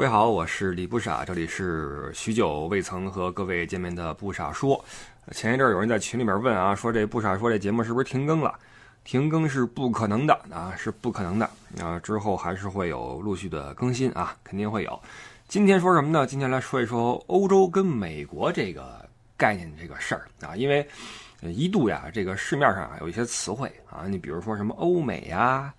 各位好，我是李不傻，这里是许久未曾和各位见面的不傻说。前一阵有人在群里面问啊，说这不傻说这节目是不是停更了？停更是不可能的啊，是不可能的啊，之后还是会有陆续的更新啊，肯定会有。今天说什么呢？今天来说一说欧洲跟美国这个概念这个事儿啊，因为一度呀，这个市面上啊有一些词汇啊，你比如说什么欧美呀，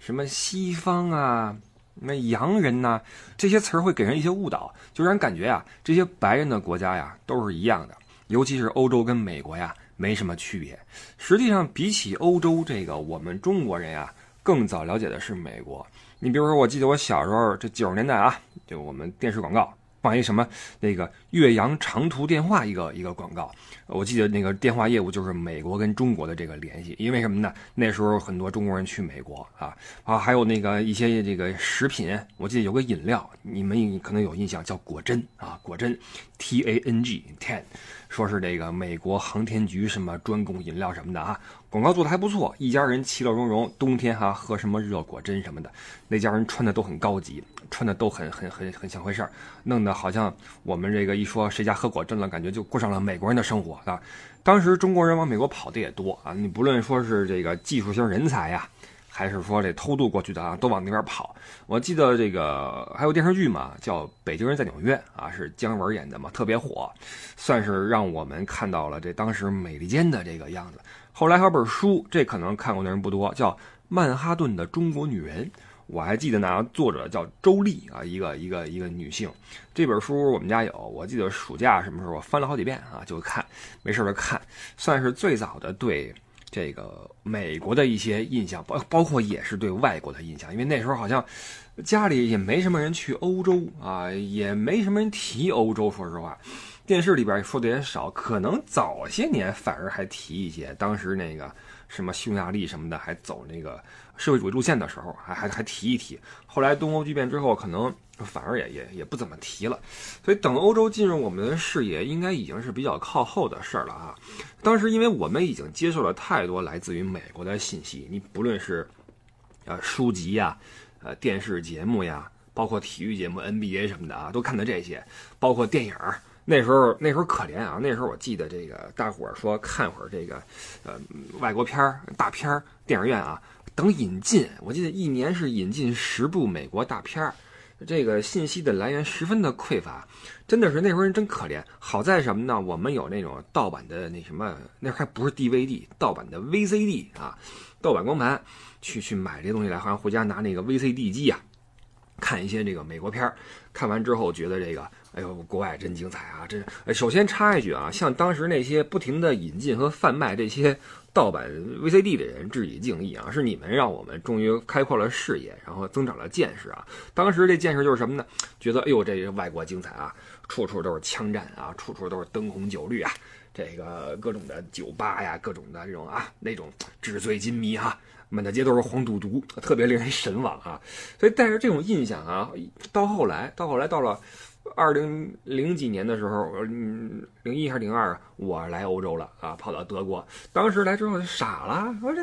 什么西方啊。那洋人呢？这些词儿会给人一些误导，就让人感觉啊，这些白人的国家呀都是一样的，尤其是欧洲跟美国呀没什么区别。实际上，比起欧洲，这个我们中国人呀更早了解的是美国。你比如说，我记得我小时候这九十年代啊，就我们电视广告。放一什么那个岳阳长途电话一个一个广告，我记得那个电话业务就是美国跟中国的这个联系，因为什么呢？那时候很多中国人去美国啊啊，还有那个一些这个食品，我记得有个饮料，你们可能有印象叫果珍啊，果珍，T A N G ten，说是这个美国航天局什么专供饮料什么的啊，广告做的还不错，一家人其乐融融，冬天哈喝什么热果珍什么的，那家人穿的都很高级。穿的都很很很很像回事儿，弄得好像我们这个一说谁家喝果珍了，感觉就过上了美国人的生活啊。当时中国人往美国跑的也多啊，你不论说是这个技术型人才呀，还是说这偷渡过去的啊，都往那边跑。我记得这个还有电视剧嘛，叫《北京人在纽约》啊，是姜文演的嘛，特别火，算是让我们看到了这当时美利坚的这个样子。后来还有本书，这可能看过的人不多，叫《曼哈顿的中国女人》。我还记得呢，作者叫周丽啊，一个一个一个女性。这本书我们家有，我记得暑假什么时候我翻了好几遍啊，就看，没事就看，算是最早的对这个美国的一些印象，包包括也是对外国的印象，因为那时候好像家里也没什么人去欧洲啊，也没什么人提欧洲，说实话，电视里边说的也少，可能早些年反而还提一些，当时那个。什么匈牙利什么的，还走那个社会主义路线的时候，还还还提一提。后来东欧剧变之后，可能反而也也也不怎么提了。所以等欧洲进入我们的视野，应该已经是比较靠后的事儿了啊。当时因为我们已经接受了太多来自于美国的信息，你不论是呃书籍呀、呃电视节目呀，包括体育节目 NBA 什么的啊，都看的这些，包括电影儿。那时候那时候可怜啊！那时候我记得这个大伙儿说看会儿这个，呃，外国片儿大片儿，电影院啊等引进。我记得一年是引进十部美国大片儿，这个信息的来源十分的匮乏，真的是那时候人真可怜。好在什么呢？我们有那种盗版的那什么，那还不是 DVD，盗版的 VCD 啊，盗版光盘，去去买这东西来，好像回家拿那个 VCD 机啊，看一些这个美国片儿。看完之后觉得这个。哎呦，国外真精彩啊！这首先插一句啊，向当时那些不停的引进和贩卖这些盗版 VCD 的人致以敬意啊！是你们让我们终于开阔了视野，然后增长了见识啊！当时这见识就是什么呢？觉得哎呦，这外国精彩啊，处处都是枪战啊，处处都是灯红酒绿啊，这个各种的酒吧呀，各种的这种啊那种纸醉金迷哈，满大街都是黄赌毒，特别令人神往啊！所以带着这种印象啊，到后来，到后来到了。二零零几年的时候，嗯，零一还是零二，我来欧洲了啊，跑到德国。当时来之后就傻了，说这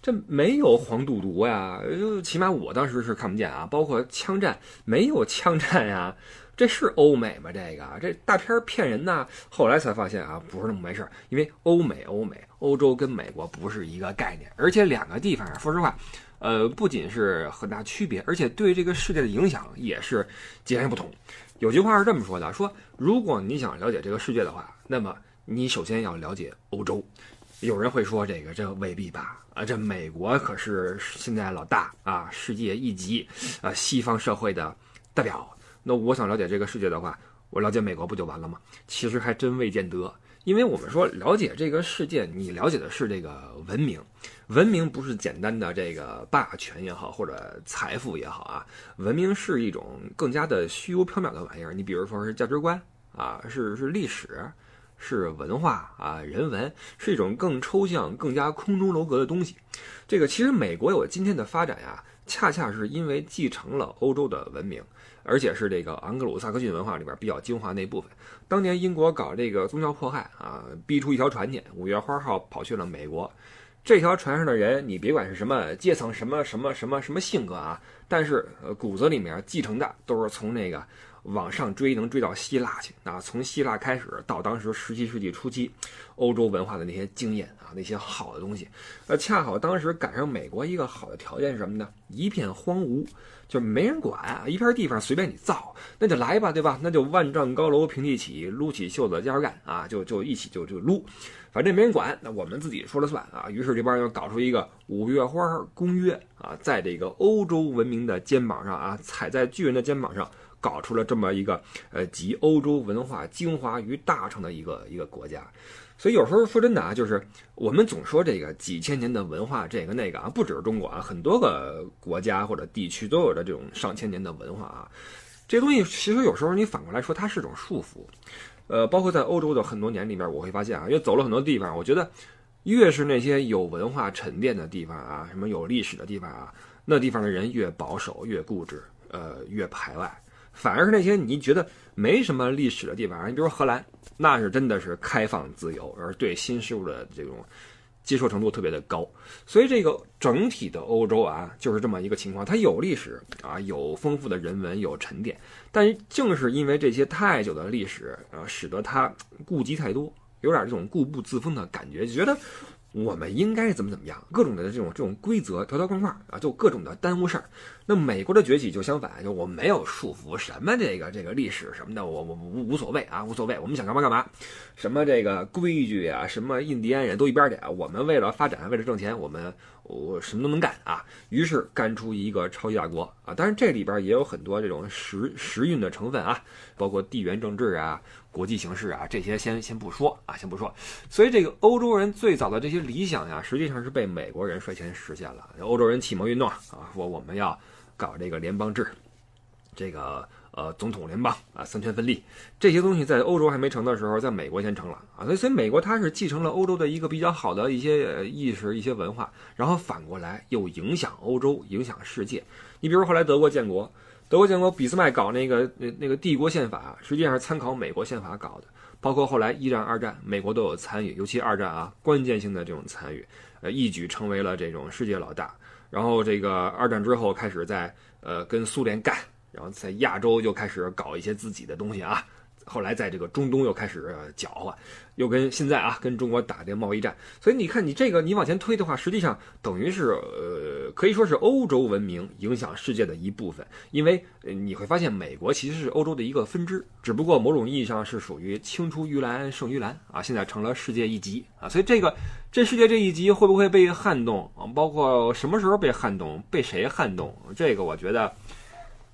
这没有黄赌毒呀，就起码我当时是看不见啊。包括枪战没有枪战呀，这是欧美吗？这个这大片骗人呐。后来才发现啊，不是那么回事因为欧美欧美欧洲跟美国不是一个概念，而且两个地方说实话，呃，不仅是很大区别，而且对这个世界的影响也是截然不同。有句话是这么说的：说如果你想了解这个世界的话，那么你首先要了解欧洲。有人会说这个这未必吧？啊，这美国可是现在老大啊，世界一级，啊，西方社会的代表。那我想了解这个世界的话，我了解美国不就完了吗？其实还真未见得。因为我们说了解这个世界，你了解的是这个文明，文明不是简单的这个霸权也好，或者财富也好啊，文明是一种更加的虚无缥缈的玩意儿。你比如说是价值观啊，是是历史，是文化啊，人文，是一种更抽象、更加空中楼阁的东西。这个其实美国有今天的发展呀。恰恰是因为继承了欧洲的文明，而且是这个昂格鲁萨克逊文化里边比较精华那部分。当年英国搞这个宗教迫害啊，逼出一条船去，五月花号跑去了美国，这条船上的人，你别管是什么阶层、什么什么什么什么性格啊，但是呃骨子里面继承的都是从那个往上追，能追到希腊去啊。从希腊开始到当时十七世纪初期，欧洲文化的那些经验啊，那些好的东西，呃，恰好当时赶上美国一个好的条件是什么呢？一片荒芜。就没人管，一片地方随便你造，那就来吧，对吧？那就万丈高楼平地起，撸起袖子加油干啊，就就一起就就撸，反正没人管，那我们自己说了算啊。于是这帮人搞出一个五月花公约啊，在这个欧洲文明的肩膀上啊，踩在巨人的肩膀上，搞出了这么一个呃集欧洲文化精华于大成的一个一个国家。所以有时候说真的啊，就是我们总说这个几千年的文化，这个那个啊，不只是中国啊，很多个国家或者地区都有着这种上千年的文化啊。这东西其实有时候你反过来说，它是种束缚。呃，包括在欧洲的很多年里面，我会发现啊，因为走了很多地方，我觉得越是那些有文化沉淀的地方啊，什么有历史的地方啊，那地方的人越保守、越固执，呃，越排外。反而是那些你觉得没什么历史的地方，你比如说荷兰。那是真的是开放自由，而对新事物的这种接受程度特别的高，所以这个整体的欧洲啊，就是这么一个情况。它有历史啊，有丰富的人文，有沉淀，但正是因为这些太久的历史啊，使得它顾及太多，有点这种固步自封的感觉，觉得。我们应该怎么怎么样？各种的这种这种规则条条框框啊，就各种的耽误事儿。那美国的崛起就相反，就我没有束缚，什么这个这个历史什么的，我我无无所谓啊，无所谓，我们想干嘛干嘛。什么这个规矩啊，什么印第安人都一边儿去。我们为了发展，为了挣钱，我们我什么都能干啊。于是干出一个超级大国啊。当然这里边也有很多这种时时运的成分啊，包括地缘政治啊。国际形势啊，这些先先不说啊，先不说。所以这个欧洲人最早的这些理想呀，实际上是被美国人率先实现了。欧洲人启蒙运动啊，说我们要搞这个联邦制，这个呃总统联邦啊，三权分立这些东西，在欧洲还没成的时候，在美国先成了啊。所以，所以美国它是继承了欧洲的一个比较好的一些意识、一些文化，然后反过来又影响欧洲、影响世界。你比如后来德国建国。德国建国，俾斯麦搞那个那那个帝国宪法，实际上是参考美国宪法搞的。包括后来一战、二战，美国都有参与，尤其二战啊，关键性的这种参与，呃，一举成为了这种世界老大。然后这个二战之后开始在呃跟苏联干，然后在亚洲就开始搞一些自己的东西啊。后来在这个中东又开始搅和，又跟现在啊跟中国打这贸易战，所以你看你这个你往前推的话，实际上等于是呃可以说是欧洲文明影响世界的一部分，因为你会发现美国其实是欧洲的一个分支，只不过某种意义上是属于青出于蓝胜于蓝啊，现在成了世界一极啊，所以这个这世界这一极会不会被撼动啊？包括什么时候被撼动，被谁撼动？这个我觉得。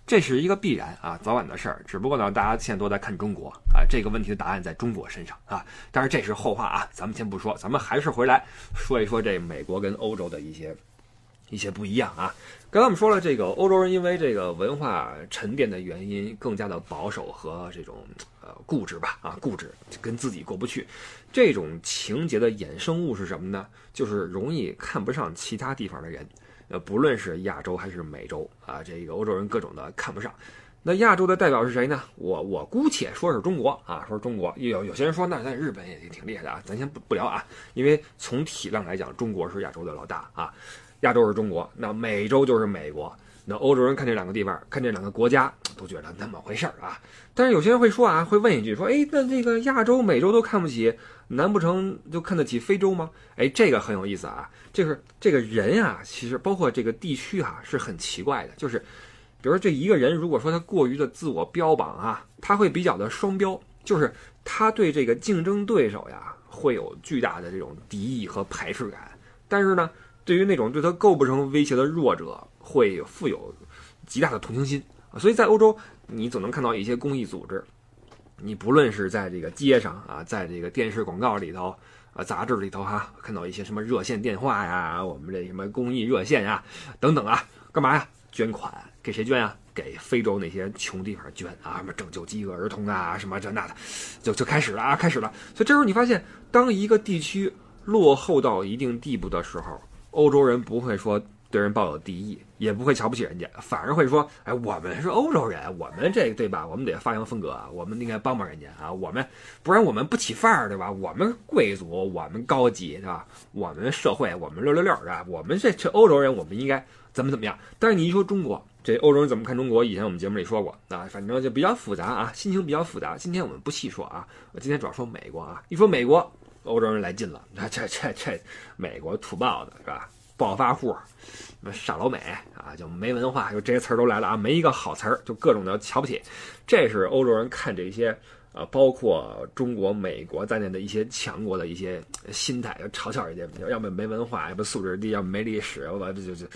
这是一个必然啊，早晚的事儿。只不过呢，大家现在都在看中国啊，这个问题的答案在中国身上啊。但是这是后话啊，咱们先不说，咱们还是回来说一说这美国跟欧洲的一些一些不一样啊。刚才我们说了，这个欧洲人因为这个文化沉淀的原因，更加的保守和这种呃固执吧啊，固执跟自己过不去。这种情节的衍生物是什么呢？就是容易看不上其他地方的人。呃，不论是亚洲还是美洲啊，这个欧洲人各种的看不上。那亚洲的代表是谁呢？我我姑且说是中国啊，说中国。有有些人说，那在日本也挺厉害的啊，咱先不不聊啊，因为从体量来讲，中国是亚洲的老大啊，亚洲是中国，那美洲就是美国。那欧洲人看这两个地方，看这两个国家，都觉得那么回事儿啊。但是有些人会说啊，会问一句说，哎，那这个亚洲、美洲都看不起，难不成就看得起非洲吗？哎，这个很有意思啊。就是这个人啊，其实包括这个地区啊，是很奇怪的。就是，比如说这一个人，如果说他过于的自我标榜啊，他会比较的双标，就是他对这个竞争对手呀，会有巨大的这种敌意和排斥感。但是呢，对于那种对他构不成威胁的弱者，会富有极大的同情心，所以在欧洲，你总能看到一些公益组织，你不论是在这个街上啊，在这个电视广告里头啊，杂志里头哈，看到一些什么热线电话呀，我们这什么公益热线呀，等等啊，干嘛呀？捐款给谁捐啊？给非洲那些穷地方捐啊，什么拯救饥饿儿童啊，什么这那的，就就开始了啊，开始了。所以这时候你发现，当一个地区落后到一定地步的时候，欧洲人不会说。对人抱有敌意，也不会瞧不起人家，反而会说：“哎，我们是欧洲人，我们这对吧？我们得发扬风格啊，我们应该帮帮人家啊，我们不然我们不起范儿，对吧？我们贵族，我们高级，对吧？我们社会，我们六六六，是吧？我们这这欧洲人，我们应该怎么怎么样？但是你一说中国，这欧洲人怎么看中国？以前我们节目里说过，啊，反正就比较复杂啊，心情比较复杂。今天我们不细说啊，我今天主要说美国啊。一说美国，欧洲人来劲了，那 这这这美国土豹子是吧？暴发户，什么傻老美啊，就没文化，就这些词儿都来了啊，没一个好词儿，就各种的瞧不起。这是欧洲人看这些，呃，包括中国、美国在内的一些强国的一些心态，要嘲笑人家，要么没文化，要么素质低，要么没历史，我就就就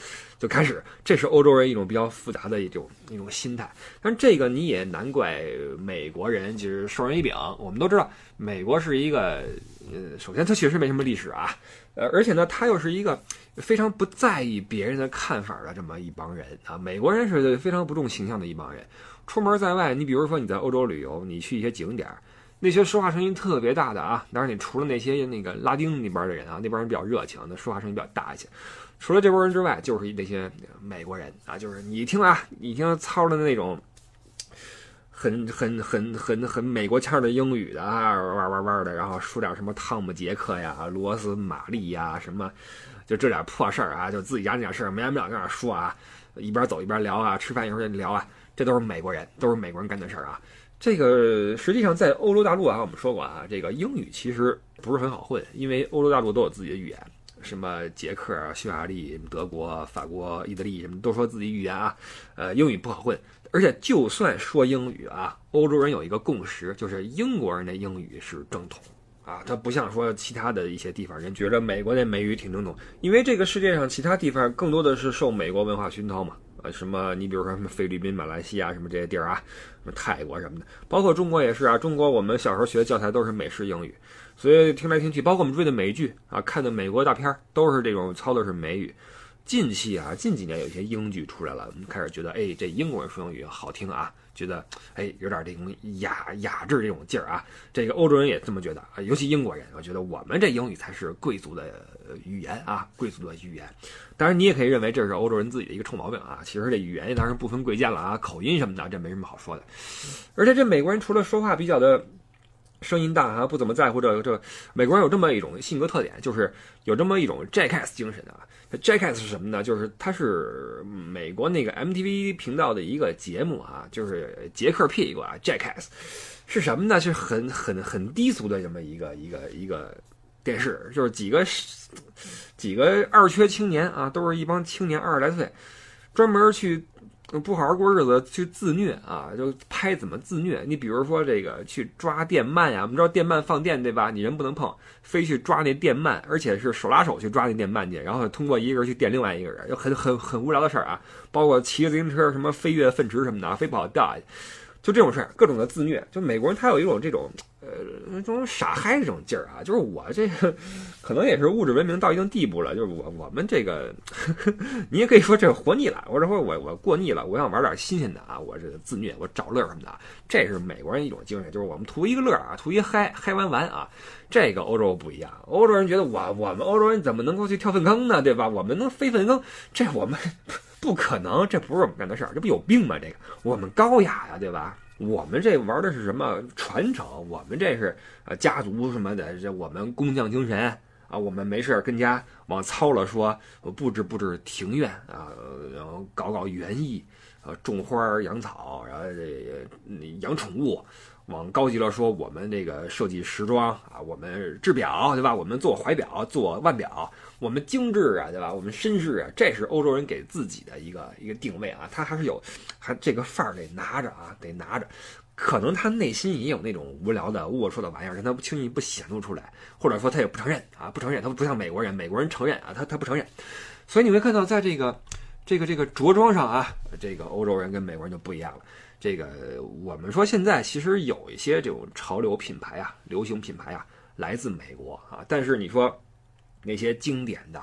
就开始。这是欧洲人一种比较复杂的一种一种心态。但这个你也难怪美国人就是授人以柄。我们都知道，美国是一个，呃，首先它确实没什么历史啊，呃，而且呢，它又是一个。非常不在意别人的看法的这么一帮人啊，美国人是非常不重形象的一帮人。出门在外，你比如说你在欧洲旅游，你去一些景点，那些说话声音特别大的啊，当然你除了那些那个拉丁那边的人啊，那帮人比较热情，那说话声音比较大一些。除了这波人之外，就是那些美国人啊，就是你听啊，你听操的那种很很很很很美国腔的英语的啊，哇哇哇的，然后说点什么汤姆杰克呀、罗斯玛丽呀什么。就这点破事儿啊，就自己家那点事儿，没完没了跟那说啊，一边走一边聊啊，吃饭一会儿聊啊，这都是美国人，都是美国人干的事儿啊。这个实际上在欧洲大陆啊，我们说过啊，这个英语其实不是很好混，因为欧洲大陆都有自己的语言，什么捷克、匈牙利、德国、法国、意大利什么都说自己语言啊，呃，英语不好混。而且就算说英语啊，欧洲人有一个共识，就是英国人的英语是正统。啊，它不像说其他的一些地方人觉得美国那美语挺正统，因为这个世界上其他地方更多的是受美国文化熏陶嘛。呃，什么你比如说什么菲律宾、马来西亚什么这些地儿啊，什么泰国什么的，包括中国也是啊。中国我们小时候学的教材都是美式英语，所以听来听去，包括我们追的美剧啊，看的美国大片都是这种操的是美语。近期啊，近几年有一些英剧出来了，我们开始觉得，哎，这英国人说英语好听啊。觉得哎，有点这种雅雅致这种劲儿啊。这个欧洲人也这么觉得啊，尤其英国人，我觉得我们这英语才是贵族的语言啊，贵族的语言。当然，你也可以认为这是欧洲人自己的一个臭毛病啊。其实这语言当然不分贵贱了啊，口音什么的这没什么好说的。而且这美国人除了说话比较的。声音大啊，不怎么在乎这个。这美国人有这么一种性格特点，就是有这么一种 jackass 精神啊。jackass 是什么呢？就是它是美国那个 MTV 频道的一个节目啊，就是杰克屁股啊，jackass 是什么呢？是很很很低俗的这么一个一个一个电视，就是几个几个二缺青年啊，都是一帮青年二十来岁，专门去。不好好过日子去自虐啊，就拍怎么自虐。你比如说这个去抓电鳗呀，我们知道电鳗放电对吧？你人不能碰，非去抓那电鳗，而且是手拉手去抓那电鳗去，然后通过一个人去电另外一个人，就很很很无聊的事儿啊。包括骑自行车什么飞跃粪池什么的，非不好掉下去，就这种事儿，各种的自虐。就美国人他有一种这种。呃，这种傻嗨这种劲儿啊，就是我这个可能也是物质文明到一定地步了，就是我我们这个，你也可以说这活腻了，或者说我我过腻了，我想玩点新鲜的啊，我这个自虐，我找乐什么的，这是美国人一种精神，就是我们图一个乐啊，图一嗨，嗨完完啊，这个欧洲不一样，欧洲人觉得我我们欧洲人怎么能够去跳粪坑呢，对吧？我们能飞粪坑，这我们不可能，这不是我们干的事儿，这不有病吗？这个我们高雅呀，对吧？我们这玩的是什么传承？我们这是呃家族什么的，这我们工匠精神啊。我们没事跟家往糙了说，布置布置庭院啊，然后搞搞园艺，呃，种花养草，然后这养宠物。往高级了说，我们这个设计时装啊，我们制表对吧？我们做怀表、做腕表，我们精致啊，对吧？我们绅士啊，这是欧洲人给自己的一个一个定位啊。他还是有，还这个范儿得拿着啊，得拿着。可能他内心也有那种无聊的、龌龊的玩意儿，但他不轻易不显露出来，或者说他也不承认啊，不承认。他不像美国人，美国人承认啊，他他不承认。所以你会看到，在这个这个这个着装上啊，这个欧洲人跟美国人就不一样了。这个我们说现在其实有一些这种潮流品牌啊、流行品牌啊，来自美国啊。但是你说那些经典的、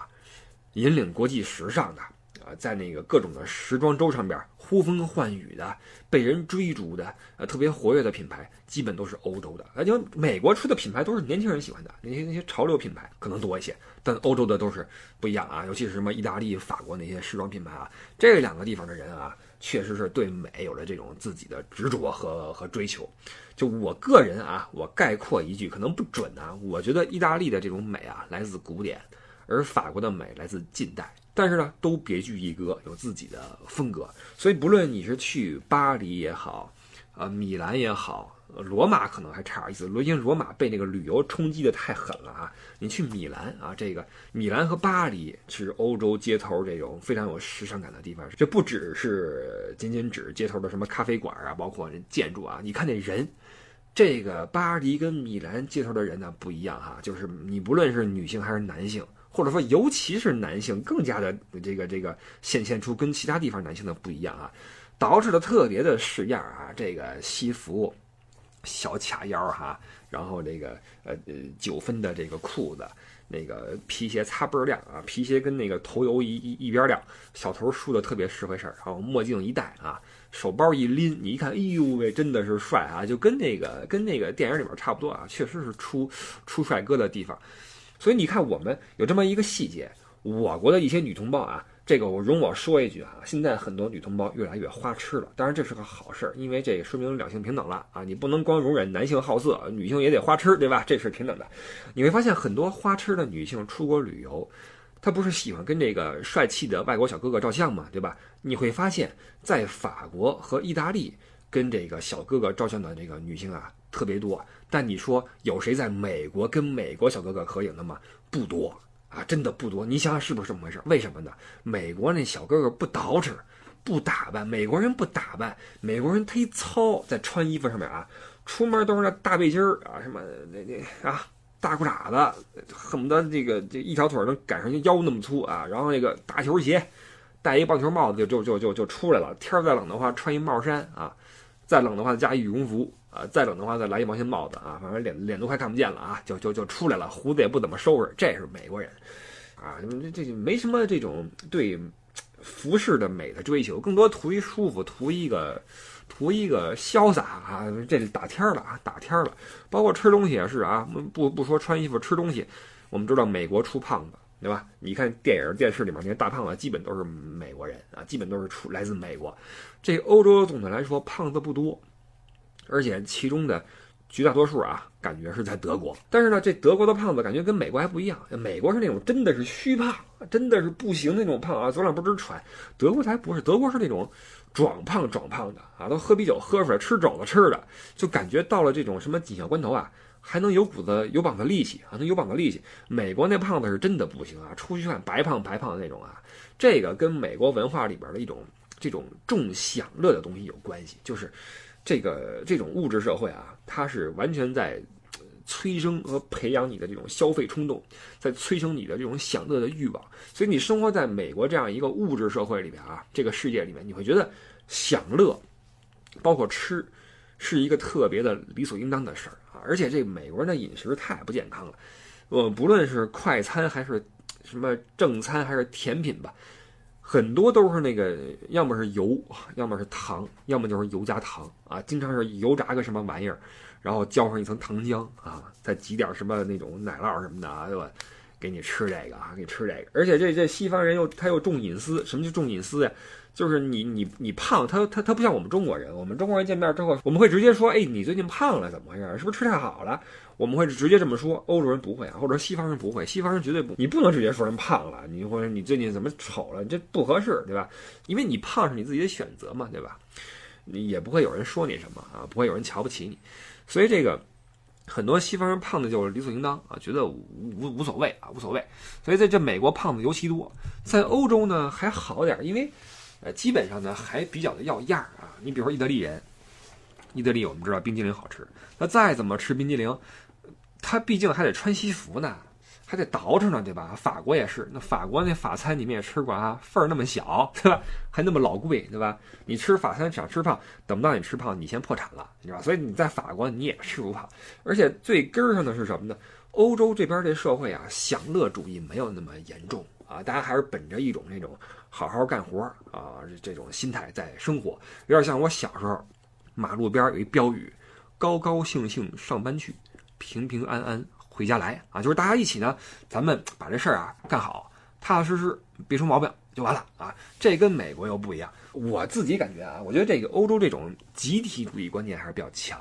引领国际时尚的啊，在那个各种的时装周上边呼风唤雨的、被人追逐的、呃特别活跃的品牌，基本都是欧洲的。而且美国出的品牌都是年轻人喜欢的，那些那些潮流品牌可能多一些，但欧洲的都是不一样啊。尤其是什么意大利、法国那些时装品牌啊，这两个地方的人啊，确实是对美有了这种自己的执着和和追求。就我个人啊，我概括一句，可能不准啊，我觉得意大利的这种美啊，来自古典。而法国的美来自近代，但是呢，都别具一格，有自己的风格。所以，不论你是去巴黎也好，呃，米兰也好，罗马可能还差点意思。罗因为罗马被那个旅游冲击的太狠了啊！你去米兰啊，这个米兰和巴黎是欧洲街头这种非常有时尚感的地方。这不只是仅仅指街头的什么咖啡馆啊，包括建筑啊，你看那人，这个巴黎跟米兰街头的人呢不一样哈，就是你不论是女性还是男性。或者说，尤其是男性，更加的这个这个显现出跟其他地方男性的不一样啊，捯饬的特别的式样啊，这个西服，小卡腰哈，然后这个呃呃九分的这个裤子，那个皮鞋擦倍儿亮啊，皮鞋跟那个头油一一一边亮，小头梳的特别实回事儿，然后墨镜一戴啊，手包一拎，你一看，哎呦喂，真的是帅啊，就跟那个跟那个电影里边差不多啊，确实是出出帅哥的地方。所以你看，我们有这么一个细节，我国的一些女同胞啊，这个我容我说一句啊，现在很多女同胞越来越花痴了。当然这是个好事儿，因为这个说明两性平等了啊。你不能光容忍男性好色，女性也得花痴，对吧？这是平等的。你会发现很多花痴的女性出国旅游，她不是喜欢跟这个帅气的外国小哥哥照相嘛，对吧？你会发现在法国和意大利跟这个小哥哥照相的这个女性啊。特别多，但你说有谁在美国跟美国小哥哥合影的吗？不多啊，真的不多。你想想是不是这么回事？为什么呢？美国那小哥哥不捯饬，不打扮，美国人不打扮，美国人忒糙，在穿衣服上面啊，出门都是那大背心儿啊，什么那那啊大裤衩子，恨不得这个这一条腿能赶上腰那么粗啊，然后那个大球鞋，戴一棒球帽子就就就就就出来了。天再冷的话，穿一帽衫啊，再冷的话加羽绒服。啊，再冷的话再来一毛线帽子啊，反正脸脸都快看不见了啊，就就就出来了，胡子也不怎么收拾，这是美国人，啊，这这没什么这种对服饰的美的追求，更多图一舒服，图一个图一个潇洒啊，这是打天儿了啊，打天儿了，包括吃东西也是啊，不不说穿衣服，吃东西，我们知道美国出胖子，对吧？你看电影电视里面那些大胖子，基本都是美国人啊，基本都是出来自美国，这欧洲总的来说胖子不多。而且其中的绝大多数啊，感觉是在德国。但是呢，这德国的胖子感觉跟美国还不一样。美国是那种真的是虚胖，真的是不行那种胖啊，走两步直喘。德国才不是，德国是那种壮胖壮胖的啊，都喝啤酒喝出来，吃肘子吃的，就感觉到了这种什么紧要关头啊，还能有股子有膀子力气啊，能有膀子力气。美国那胖子是真的不行啊，出去看白胖白胖的那种啊。这个跟美国文化里边的一种这种重享乐的东西有关系，就是。这个这种物质社会啊，它是完全在催生和培养你的这种消费冲动，在催生你的这种享乐的欲望。所以你生活在美国这样一个物质社会里面啊，这个世界里面，你会觉得享乐，包括吃，是一个特别的理所应当的事儿啊。而且这美国人的饮食太不健康了，呃，不论是快餐还是什么正餐还是甜品吧。很多都是那个，要么是油，要么是糖，要么就是油加糖啊。经常是油炸个什么玩意儿，然后浇上一层糖浆啊，再挤点什么那种奶酪什么的啊，对吧？给你吃这个啊，给你吃这个。而且这这西方人又他又重隐私，什么叫重隐私呀？就是你你你胖，他他他不像我们中国人，我们中国人见面之后，我们会直接说，哎，你最近胖了，怎么回事？是不是吃太好了？我们会直接这么说，欧洲人不会啊，或者说西方人不会，西方人绝对不，你不能直接说人胖了，你或者你最近怎么丑了，这不合适，对吧？因为你胖是你自己的选择嘛，对吧？你也不会有人说你什么啊，不会有人瞧不起你，所以这个很多西方人胖的就理所应当啊，觉得无无无所谓啊，无所谓。所以在这美国胖子尤其多，在欧洲呢还好点，因为呃基本上呢还比较的要样啊。你比如说意大利人，意大利我们知道冰激凌好吃，那再怎么吃冰激凌。他毕竟还得穿西服呢，还得倒饬呢，对吧？法国也是，那法国那法餐你们也吃过啊，份儿那么小，对吧？还那么老贵，对吧？你吃法餐想吃胖，等不到你吃胖，你先破产了，你知道吧？所以你在法国你也吃不胖，而且最根儿上的是什么呢？欧洲这边这社会啊，享乐主义没有那么严重。啊，大家还是本着一种那种好好干活啊这种心态在生活，有点像我小时候，马路边有一标语：“高高兴兴上班去，平平安安回家来。”啊，就是大家一起呢，咱们把这事儿啊干好，踏踏实实，别出毛病就完了啊。这跟美国又不一样。我自己感觉啊，我觉得这个欧洲这种集体主义观念还是比较强。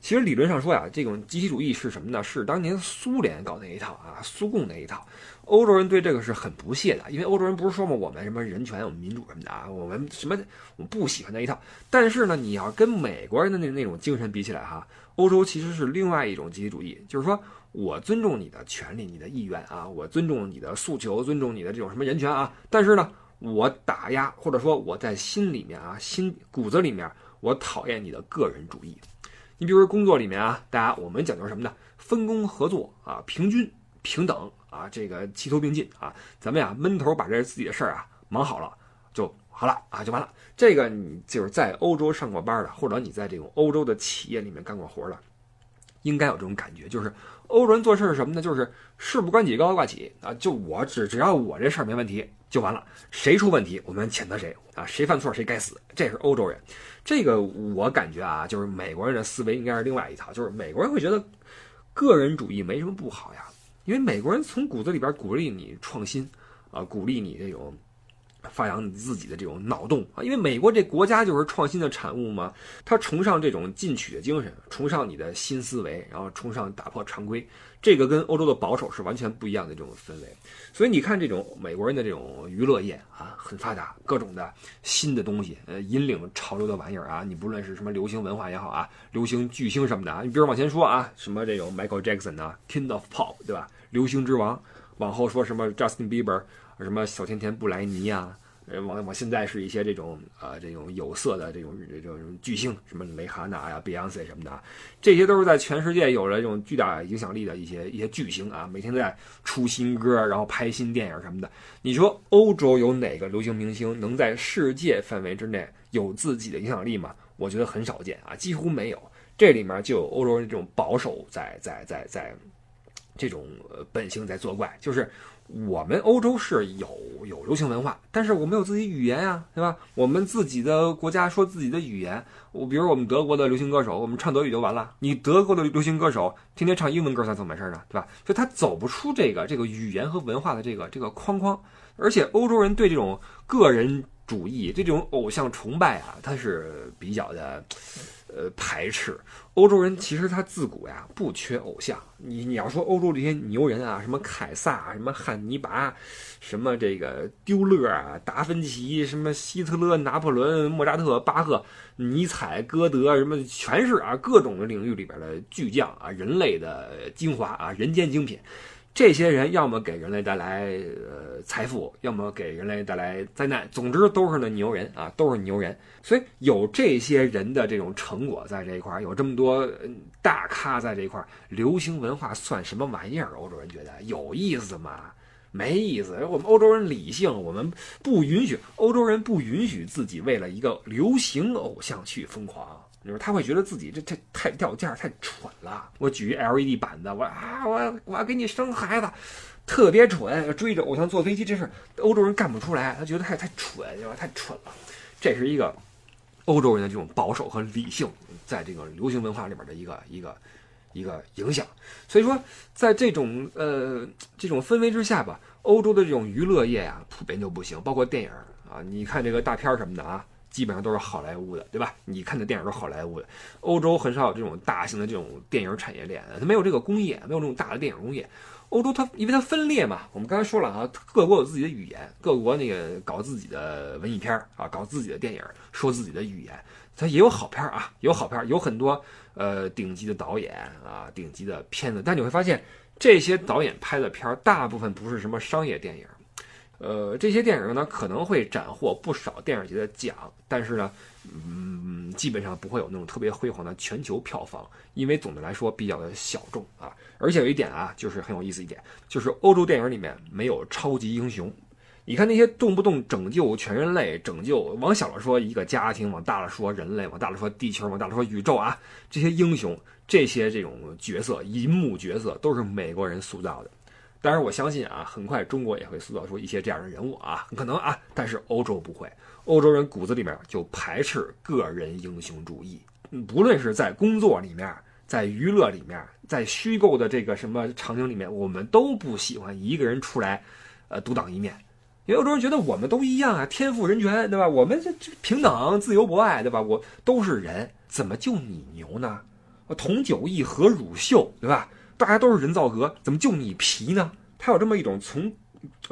其实理论上说呀，这种集体主义是什么呢？是当年苏联搞那一套啊，苏共那一套。欧洲人对这个是很不屑的，因为欧洲人不是说嘛，我们什么人权、我们民主什么的啊，我们什么我们不喜欢那一套。但是呢，你要跟美国人的那那种精神比起来哈，欧洲其实是另外一种集体主义，就是说我尊重你的权利、你的意愿啊，我尊重你的诉求，尊重你的这种什么人权啊。但是呢，我打压或者说我在心里面啊，心骨子里面我讨厌你的个人主义。你比如说工作里面啊，大家我们讲究什么呢？分工合作啊，平均平等啊，这个齐头并进啊，咱们呀闷头把这自己的事儿啊忙好了就好了啊，就完了。这个你就是在欧洲上过班的，或者你在这种欧洲的企业里面干过活的，应该有这种感觉，就是欧洲人做事是什么呢？就是事不关己高高挂起啊，就我只只要我这事儿没问题就完了，谁出问题我们谴责谁啊，谁犯错谁该死，这是欧洲人。这个我感觉啊，就是美国人的思维应该是另外一套，就是美国人会觉得个人主义没什么不好呀，因为美国人从骨子里边鼓励你创新，啊，鼓励你这种。发扬你自己的这种脑洞啊，因为美国这国家就是创新的产物嘛，他崇尚这种进取的精神，崇尚你的新思维，然后崇尚打破常规，这个跟欧洲的保守是完全不一样的这种氛围。所以你看，这种美国人的这种娱乐业啊，很发达，各种的新的东西，呃，引领潮流的玩意儿啊，你不论是什么流行文化也好啊，流行巨星什么的啊，你比如往前说啊，什么这种 Michael Jackson 啊，King of Pop，对吧？流行之王，往后说什么 Justin Bieber。什么小甜甜布莱尼啊，呃，往往现在是一些这种啊，这种有色的这种这种巨星，什么蕾哈娜呀、Beyonce 什么的，这些都是在全世界有了这种巨大影响力的一些一些巨星啊，每天在出新歌，然后拍新电影什么的。你说欧洲有哪个流行明星能在世界范围之内有自己的影响力吗？我觉得很少见啊，几乎没有。这里面就有欧洲人这种保守在在在在这种本性在作怪，就是。我们欧洲是有有流行文化，但是我们有自己语言呀，对吧？我们自己的国家说自己的语言，我比如我们德国的流行歌手，我们唱德语就完了。你德国的流行歌手天天唱英文歌，算怎么回事呢？对吧？所以他走不出这个这个语言和文化的这个这个框框，而且欧洲人对这种个人主义、对这种偶像崇拜啊，他是比较的。呃，排斥欧洲人，其实他自古呀不缺偶像。你你要说欧洲这些牛人啊，什么凯撒，什么汉尼拔，什么这个丢勒啊，达芬奇，什么希特勒、拿破仑、莫扎特、巴赫、尼采、歌德，什么全是啊，各种的领域里边的巨匠啊，人类的精华啊，人间精品。这些人要么给人类带来呃财富，要么给人类带来灾难。总之都是那牛人啊，都是牛人。所以有这些人的这种成果在这一块，有这么多大咖在这一块，流行文化算什么玩意儿？欧洲人觉得有意思吗？没意思。我们欧洲人理性，我们不允许欧洲人不允许自己为了一个流行偶像去疯狂。就是他会觉得自己这这太掉价太蠢了。我举 LED 板子，我啊我我要给你生孩子，特别蠢。追着偶像坐飞机，这事欧洲人干不出来，他觉得太太蠢，对吧？太蠢了。这是一个欧洲人的这种保守和理性，在这个流行文化里边的一个一个一个影响。所以说，在这种呃这种氛围之下吧，欧洲的这种娱乐业啊，普遍就不行，包括电影啊，你看这个大片什么的啊。基本上都是好莱坞的，对吧？你看的电影都是好莱坞的，欧洲很少有这种大型的这种电影产业链，它没有这个工业，没有这种大的电影工业。欧洲它因为它分裂嘛，我们刚才说了啊，各国有自己的语言，各国那个搞自己的文艺片啊，搞自己的电影，说自己的语言，它也有好片啊，有好片，有很多呃顶级的导演啊，顶级的片子。但你会发现，这些导演拍的片儿大部分不是什么商业电影。呃，这些电影呢可能会斩获不少电影节的奖，但是呢，嗯，基本上不会有那种特别辉煌的全球票房，因为总的来说比较的小众啊。而且有一点啊，就是很有意思一点，就是欧洲电影里面没有超级英雄。你看那些动不动拯救全人类、拯救往小了说一个家庭，往大了说人类，往大了说地球，往大了说宇宙啊，这些英雄、这些这种角色、银幕角色都是美国人塑造的。当然，我相信啊，很快中国也会塑造出一些这样的人物啊，很可能啊。但是欧洲不会，欧洲人骨子里面就排斥个人英雄主义，不论是在工作里面，在娱乐里面，在虚构的这个什么场景里面，我们都不喜欢一个人出来，呃，独当一面。因为欧洲人觉得我们都一样啊，天赋人权，对吧？我们这这平等、自由、博爱，对吧？我都是人，怎么就你牛呢？同酒异何乳臭，对吧？大家都是人造革，怎么就你皮呢？他有这么一种从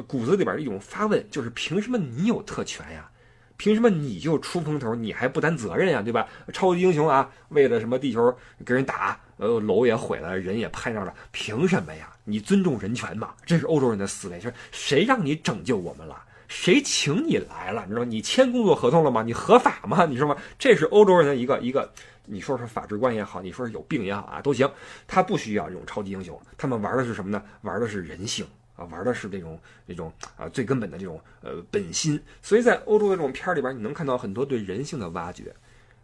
骨子里边一种发问，就是凭什么你有特权呀？凭什么你就出风头，你还不担责任呀？对吧？超级英雄啊，为了什么地球跟人打，呃，楼也毁了，人也拍上了，凭什么呀？你尊重人权嘛？这是欧洲人的思维，就是谁让你拯救我们了？谁请你来了？你知道你签工作合同了吗？你合法吗？你知道吗？这是欧洲人的一个一个，你说是法治观也好，你说是有病也好啊，都行。他不需要这种超级英雄，他们玩的是什么呢？玩的是人性啊，玩的是这种这种啊最根本的这种呃本心。所以在欧洲的这种片儿里边，你能看到很多对人性的挖掘。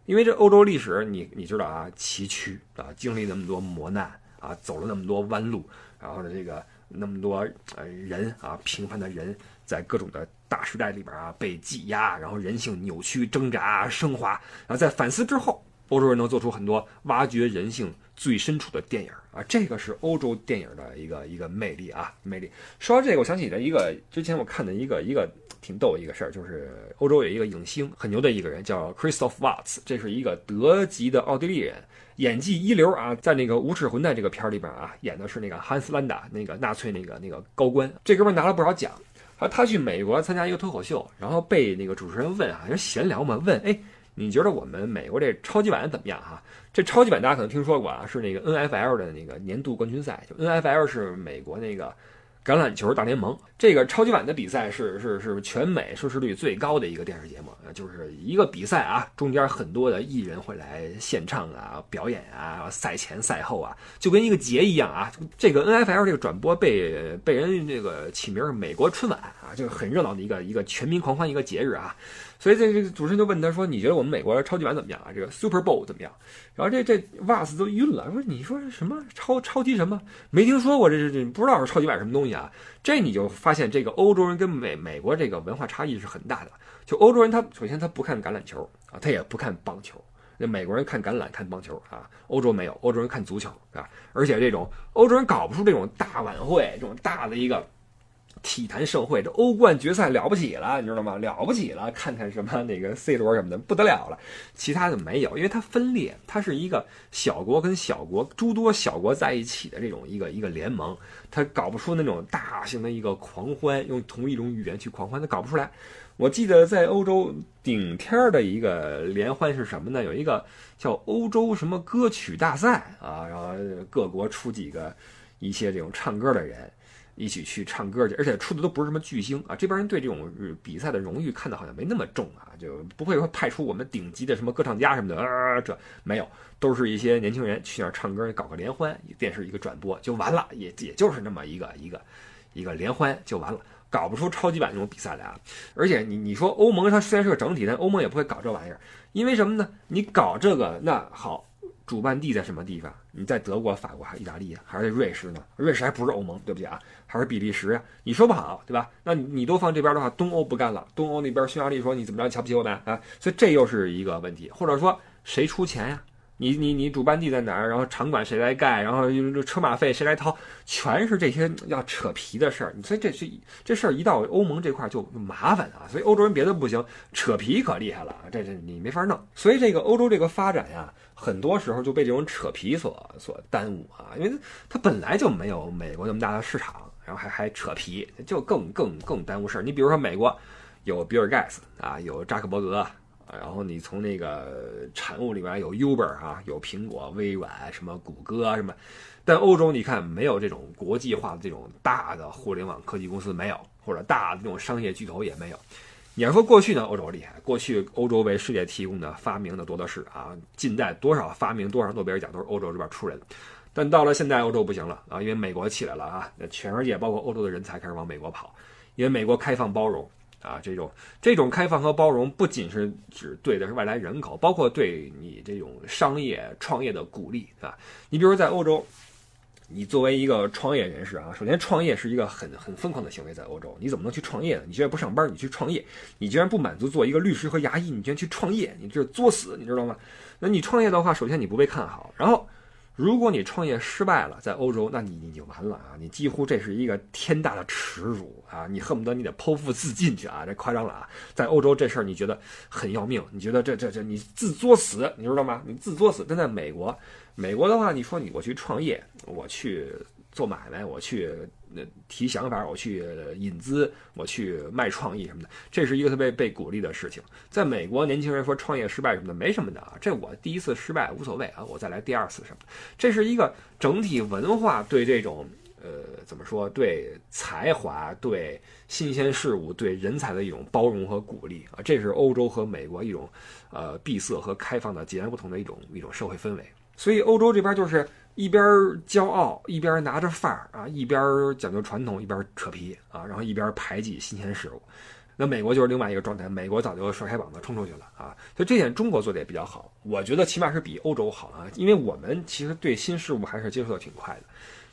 因为这欧洲历史，你你知道啊，崎岖啊，经历那么多磨难啊，走了那么多弯路。然后呢，这个那么多呃人啊，平凡的人，在各种的大时代里边啊被挤压，然后人性扭曲、挣扎、升华，然后在反思之后，欧洲人能做出很多挖掘人性最深处的电影啊，这个是欧洲电影的一个一个魅力啊，魅力。说到这个，我想起了一个之前我看的一个一个挺逗的一个事儿，就是欧洲有一个影星很牛的一个人叫 Christoph Waltz，这是一个德籍的奥地利人。演技一流啊，在那个《无耻混蛋》这个片儿里边啊，演的是那个汉斯兰达，那个纳粹那个那个高官。这哥们拿了不少奖。啊，他去美国参加一个脱口秀，然后被那个主持人问啊，就闲聊嘛，问哎，你觉得我们美国这超级碗怎么样哈？这超级碗大家可能听说过啊，是那个 NFL 的那个年度冠军赛，就 NFL 是美国那个。橄榄球大联盟这个超级碗的比赛是是是全美收视率最高的一个电视节目就是一个比赛啊，中间很多的艺人会来献唱啊、表演啊，赛前赛后啊，就跟一个节一样啊。这个 NFL 这个转播被被人这个起名是美国春晚啊，就是很热闹的一个一个全民狂欢一个节日啊。所以这这主持人就问他说：“你觉得我们美国超级碗怎么样啊？这个 Super Bowl 怎么样？”然后这这瓦斯都晕了，说：“你说什么超超级什么？没听说过，这这这不知道是超级碗什么东西啊？”这你就发现这个欧洲人跟美美国这个文化差异是很大的。就欧洲人他首先他不看橄榄球啊，他也不看棒球。那美国人看橄榄看棒球啊，欧洲没有，欧洲人看足球啊。而且这种欧洲人搞不出这种大晚会，这种大的一个。体坛盛会，这欧冠决赛了不起了，你知道吗？了不起了，看看什么那个 C 罗什么的不得了了，其他的没有，因为它分裂，它是一个小国跟小国诸多小国在一起的这种一个一个联盟，它搞不出那种大型的一个狂欢，用同一种语言去狂欢，它搞不出来。我记得在欧洲顶天的一个联欢是什么呢？有一个叫欧洲什么歌曲大赛啊，然后各国出几个一些这种唱歌的人。一起去唱歌去，而且出的都不是什么巨星啊！这帮人对这种比赛的荣誉看的好像没那么重啊，就不会说派出我们顶级的什么歌唱家什么的啊，这没有，都是一些年轻人去那儿唱歌，搞个联欢，电视一个转播就完了，也也就是那么一个一个一个联欢就完了，搞不出超级版那种比赛来啊！而且你你说欧盟它虽然是个整体，但欧盟也不会搞这玩意儿，因为什么呢？你搞这个那好。主办地在什么地方？你在德国、法国还是意大利？还是在瑞士呢？瑞士还不是欧盟，对不起啊，还是比利时啊？你说不好，对吧？那你都放这边的话，东欧不干了。东欧那边匈牙利说你怎么着瞧不起我们啊？所以这又是一个问题，或者说谁出钱呀？你你你主办地在哪儿？然后场馆谁来盖？然后车马费谁来掏？全是这些要扯皮的事儿。所以这是这事儿一到欧盟这块就麻烦啊。所以欧洲人别的不行，扯皮可厉害了。这这你没法弄。所以这个欧洲这个发展呀，很多时候就被这种扯皮所所耽误啊。因为它本来就没有美国那么大的市场，然后还还扯皮，就更更更耽误事儿。你比如说美国有比尔盖茨啊，有扎克伯格。然后你从那个产物里面有 Uber 啊，有苹果、微软什么谷歌什么，但欧洲你看没有这种国际化的这种大的互联网科技公司没有，或者大的这种商业巨头也没有。你要说过去呢，欧洲厉害，过去欧洲为世界提供的发明的多的是啊，近代多少发明多少诺贝尔奖都是欧洲这边出人。但到了现在，欧洲不行了啊，因为美国起来了啊，那全世界包括欧洲的人才开始往美国跑，因为美国开放包容。啊，这种这种开放和包容，不仅是指对的是外来人口，包括对你这种商业创业的鼓励，对吧？你比如在欧洲，你作为一个创业人士啊，首先创业是一个很很疯狂的行为，在欧洲，你怎么能去创业呢？你居然不上班，你去创业，你居然不满足做一个律师和牙医，你居然去创业，你这是作死，你知道吗？那你创业的话，首先你不被看好，然后。如果你创业失败了，在欧洲，那你你就完了啊！你几乎这是一个天大的耻辱啊！你恨不得你得剖腹自尽去啊！这夸张了啊！在欧洲这事儿你觉得很要命，你觉得这这这你自作死，你知道吗？你自作死。但在美国，美国的话，你说你我去创业，我去。做买卖，我去那提想法，我去引资，我去卖创意什么的，这是一个特别被鼓励的事情。在美国，年轻人说创业失败什么的没什么的啊，这我第一次失败无所谓啊，我再来第二次什么的。这是一个整体文化对这种呃怎么说，对才华、对新鲜事物、对人才的一种包容和鼓励啊，这是欧洲和美国一种呃闭塞和开放的截然不同的一种一种社会氛围。所以欧洲这边就是。一边骄傲，一边拿着范儿啊，一边讲究传统，一边扯皮啊，然后一边排挤新鲜事物。那美国就是另外一个状态，美国早就甩开膀子冲出去了啊。所以这点中国做的也比较好，我觉得起码是比欧洲好啊，因为我们其实对新事物还是接受的挺快的。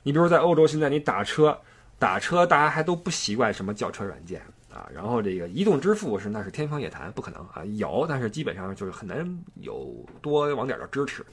你比如在欧洲，现在你打车，打车大家还都不习惯什么叫车软件啊，然后这个移动支付是那是天方夜谭，不可能啊，有，但是基本上就是很难有多网点的支持。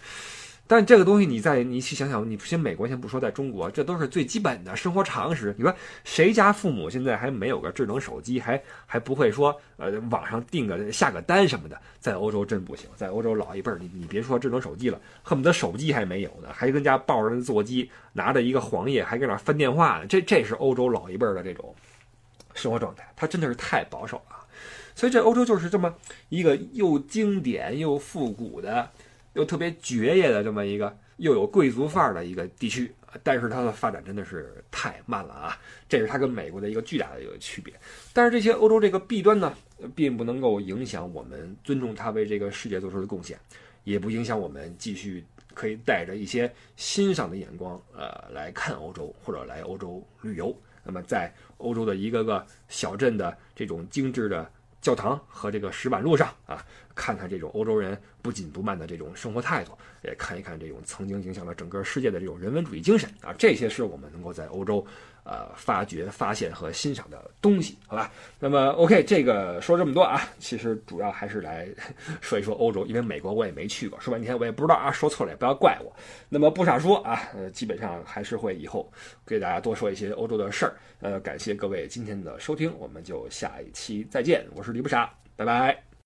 但这个东西，你在你去想想，你先美国先不说，在中国，这都是最基本的生活常识。你说谁家父母现在还没有个智能手机，还还不会说呃网上订个下个单什么的？在欧洲真不行，在欧洲老一辈儿，你你别说智能手机了，恨不得手机还没有呢，还跟家抱着那座机，拿着一个黄页，还搁那翻电话呢。这这是欧洲老一辈儿的这种生活状态，他真的是太保守了。所以这欧洲就是这么一个又经典又复古的。又特别绝业的这么一个又有贵族范儿的一个地区，但是它的发展真的是太慢了啊！这是它跟美国的一个巨大的一个区别。但是这些欧洲这个弊端呢，并不能够影响我们尊重它为这个世界做出的贡献，也不影响我们继续可以带着一些欣赏的眼光，呃，来看欧洲或者来欧洲旅游。那么在欧洲的一个个小镇的这种精致的。教堂和这个石板路上啊，看看这种欧洲人不紧不慢的这种生活态度，也看一看这种曾经影响了整个世界的这种人文主义精神啊，这些是我们能够在欧洲。呃，发掘、发现和欣赏的东西，好吧。那么，OK，这个说这么多啊，其实主要还是来说一说欧洲，因为美国我也没去过，说半天我也不知道啊，说错了也不要怪我。那么不傻说啊，呃，基本上还是会以后给大家多说一些欧洲的事儿。呃，感谢各位今天的收听，我们就下一期再见，我是李不傻，拜拜。